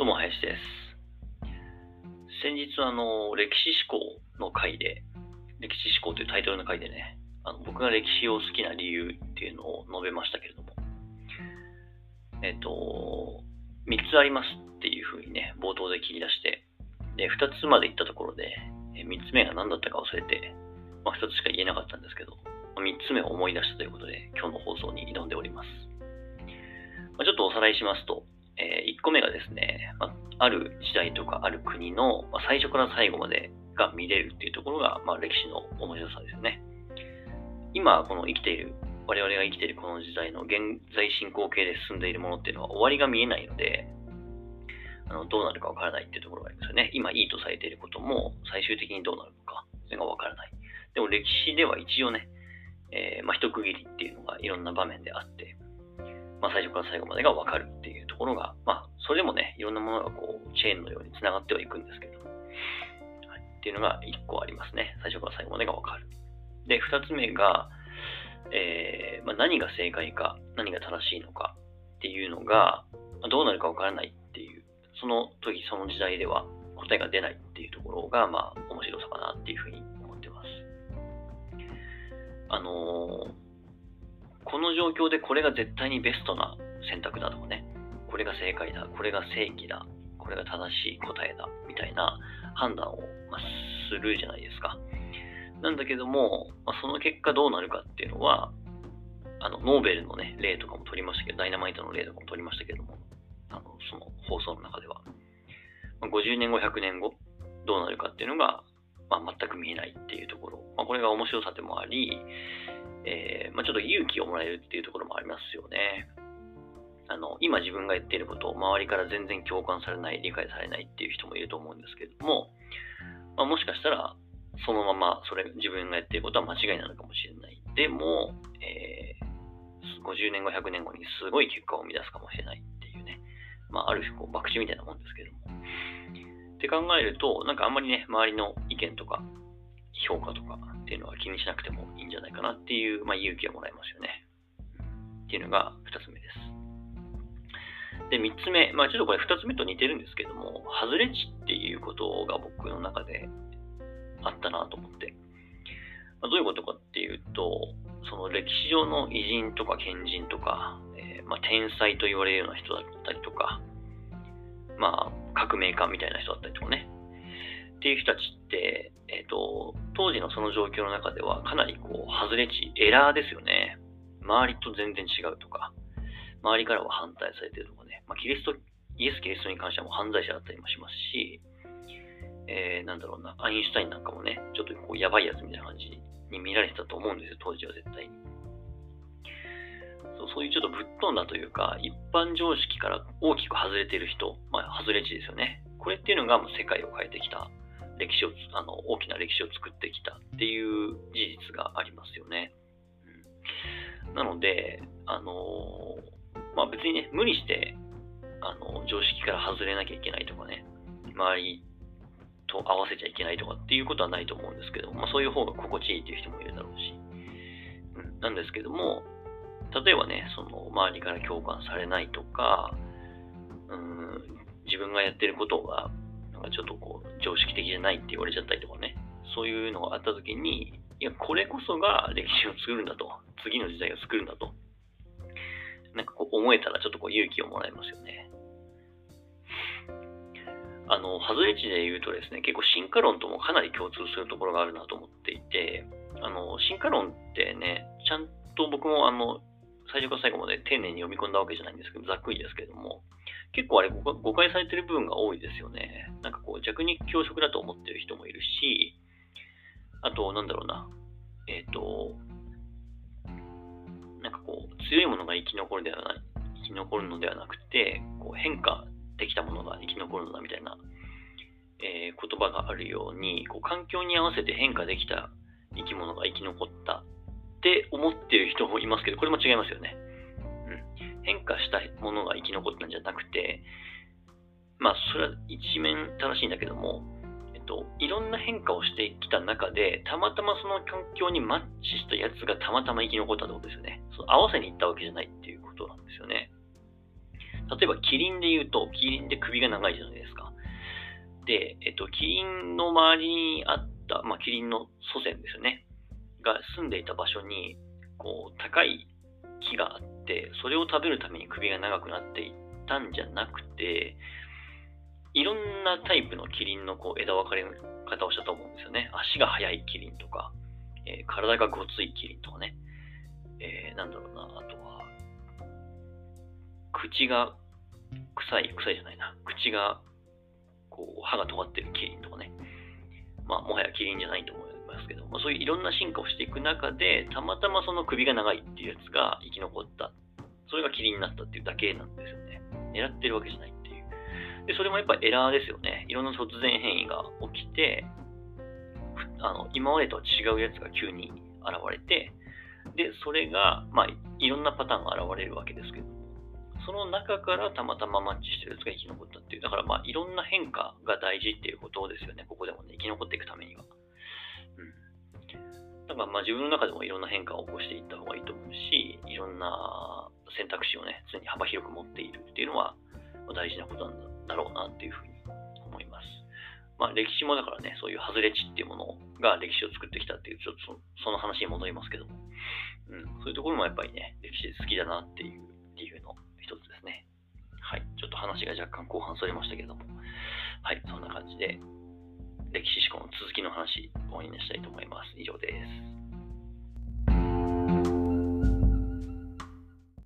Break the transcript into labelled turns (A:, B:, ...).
A: どうも、林です。先日、あの、歴史思考の回で、歴史思考というタイトルの回でね、あの僕が歴史を好きな理由っていうのを述べましたけれども、えっ、と、3つありますっていうふうにね、冒頭で切り出して、で、2つまで行ったところで、3つ目が何だったか忘れて、まあ、2つしか言えなかったんですけど、3つ目を思い出したということで、今日の放送に挑んでおります。まあ、ちょっとおさらいしますと、1個目がですね、まあ、る時代とかある国の、ま、最初から最後までが見れるっていうところが、まあ、歴史の面白さですね。今、この生きている、我々が生きているこの時代の現在進行形で進んでいるものっていうのは終わりが見えないので、あのどうなるかわからないっていうところがありますよね。今いいとされていることも最終的にどうなるのか、それがわからない。でも歴史では一応ね、えー、まあ、一区切りっていうのがいろんな場面であって、まあ、最初から最後までがわかるっていうところが、まあ、それでもね、いろんなものがこう、チェーンのように繋がってはいくんですけど、はい、っていうのが1個ありますね。最初から最後までがわかる。で、2つ目が、えー、まあ、何が正解か、何が正しいのかっていうのが、どうなるかわからないっていう、その時その時代では答えが出ないっていうところが、まあ、面白さかなっていうふうに思ってます。あのーこの状況でこれが絶対にベストな選択だとかね、これが正解だ、これが正義だ、これが正しい答えだ、みたいな判断を、まするじゃないですか。なんだけども、ま、その結果どうなるかっていうのは、あの、ノーベルのね、例とかも取りましたけど、ダイナマイトの例とかも取りましたけども、あの、その放送の中では、ま、50年後、100年後、どうなるかっていうのが、まあ、全く見えないっていうところ、まあ、これが面白さでもあり、えー、まあ、ちょっと勇気をもらえるっていうところもありますよね。あの、今自分が言っていることを周りから全然共感されない、理解されないっていう人もいると思うんですけれども、まあ、もしかしたら、そのままそれ自分がやっていることは間違いなのかもしれない。でも、えー、50年後、100年後にすごい結果を生み出すかもしれないっていうね、まあ、ある種こう、博打みたいなもんですけども。って考えると、なんかあんまりね、周りの意見とか、評価とかっていうのは気にしなくてもいいんじゃないかなっていう、まあ、勇気をもらいますよね。っていうのが2つ目です。で、3つ目、まあちょっとこれ2つ目と似てるんですけども、外れ値っていうことが僕の中であったなと思って。まあ、どういうことかっていうと、その歴史上の偉人とか賢人とか、えー、まあ、天才と言われるような人だったりとか、まあ革命家みたいな人だったりとかね、っていう人たちって、えっ、ー、と、当時のその状況の中ではかなりこう、外れ値、エラーですよね。周りと全然違うとか、周りからは反対されてるとかね、まあ、キリスト、イエス・キリストに関してはもう犯罪者だったりもしますし、えー、なんだろうな、アインシュタインなんかもね、ちょっとこう、やばいやつみたいな感じに見られてたと思うんですよ、当時は絶対に。そうそういうちょっとぶっ飛んだというか、一般常識から大きく外れてる人、まあ、外れ値ですよね。これっていうのがもう世界を変えてきた歴史を、あの、大きな歴史を作ってきたっていう事実がありますよね。うん、なので、あのまあ、別にね、無理して、あの、常識から外れなきゃいけないとかね、周りと合わせちゃいけないとかっていうことはないと思うんですけど、まあ、そういう方が心地いいっていう人もいるだろうし、うん、なんですけども、例えばね、その周りから共感されないとか、うん、自分がやってることがなんかちょっとこう、常識的じゃないって言われちゃったりとかね、そういうのがあった時に、いや、これこそが歴史を作るんだと、次の時代を作るんだと、思えたらちょっとこう勇気をもらえますよね。あの、外れ値で言うとですね、結構進化論ともかなり共通するところがあるなと思っていて、あの、進化論ってね、ちゃんと僕もあの、最初から最後まで丁寧に読み込んだわけじゃないんですけど、ざっくりですけども、結構あれ誤解されてる部分が多いですよね。なんかこう弱肉強食だと思ってる人もいるし、あと、なんだろうな、えっ、ー、と、なんかこう、強いものが生き残るではない、き残るのではなくて、こう変化できたものが生き残るのだみたいな、えー、言葉があるように、こう環境に合わせて変化できた生き物が生き残ったって思ってる人もいますけど、これも違いますよね。うん変化したものが生き残ったんじゃなくて、まあ、それは一面正しいんだけども、えっと、いろんな変化をしてきた中で、たまたまその環境にマッチしたやつがたまたま生き残ったってことですよね。その合わせに行ったわけじゃないっていうことなんですよね。例えばキリンで言うと、キリンで首が長いじゃないですか。で、えっと、キリンの周りにあった、まあ、キリンの祖先ですよね。が住んでいた場所に、こう、高い木があって、それを食べるために首が長くなっていったんじゃなくて、いろんなタイプのキリンのこう枝分かれの方をしたと思うんですよね。足が速いキリンとか、えー、体がごついキリンとかね。えー、なんだろうな、あとは、口が臭い、臭いじゃないな。口が、こう、歯が尖ってるキリンとかね。まあ、もはやキリンじゃないと思いますけど、まあ、そういういろんな進化をしていく中で、たまたまその首が長いっていうやつが生き残った。それがキリンになったっていうだけなんですよね。狙ってるわけじゃないっていう。で、それもやっぱエラーですよね。いろんな突然変異が起きて、あの今までとは違うやつが急に現れて、で、それが、まあ、いろんなパターンが現れるわけですけど、その中からたまたまマッチしてるやつが生き残ったっていう、だからまあ、いろんな変化が大事っていうことですよね、ここでもね、生き残っていくためには。うん。だからまあ、自分の中でもいろんな変化を起こしていった方がいいと思うし、いろんな選択肢をね、常に幅広く持っているっていうのは、大事なことなんだろうなっていうふうに思います。まあ、歴史もだからね、そういう外れ値っていうものが歴史を作ってきたっていう、ちょっとその話に戻りますけども、うん、そういうところもやっぱりね、歴史好きだなっていう理由の話が若干後半それましたけれども、はい。そんな感じで、歴史思考の続きの話、終わりにしたいと思います。以上です。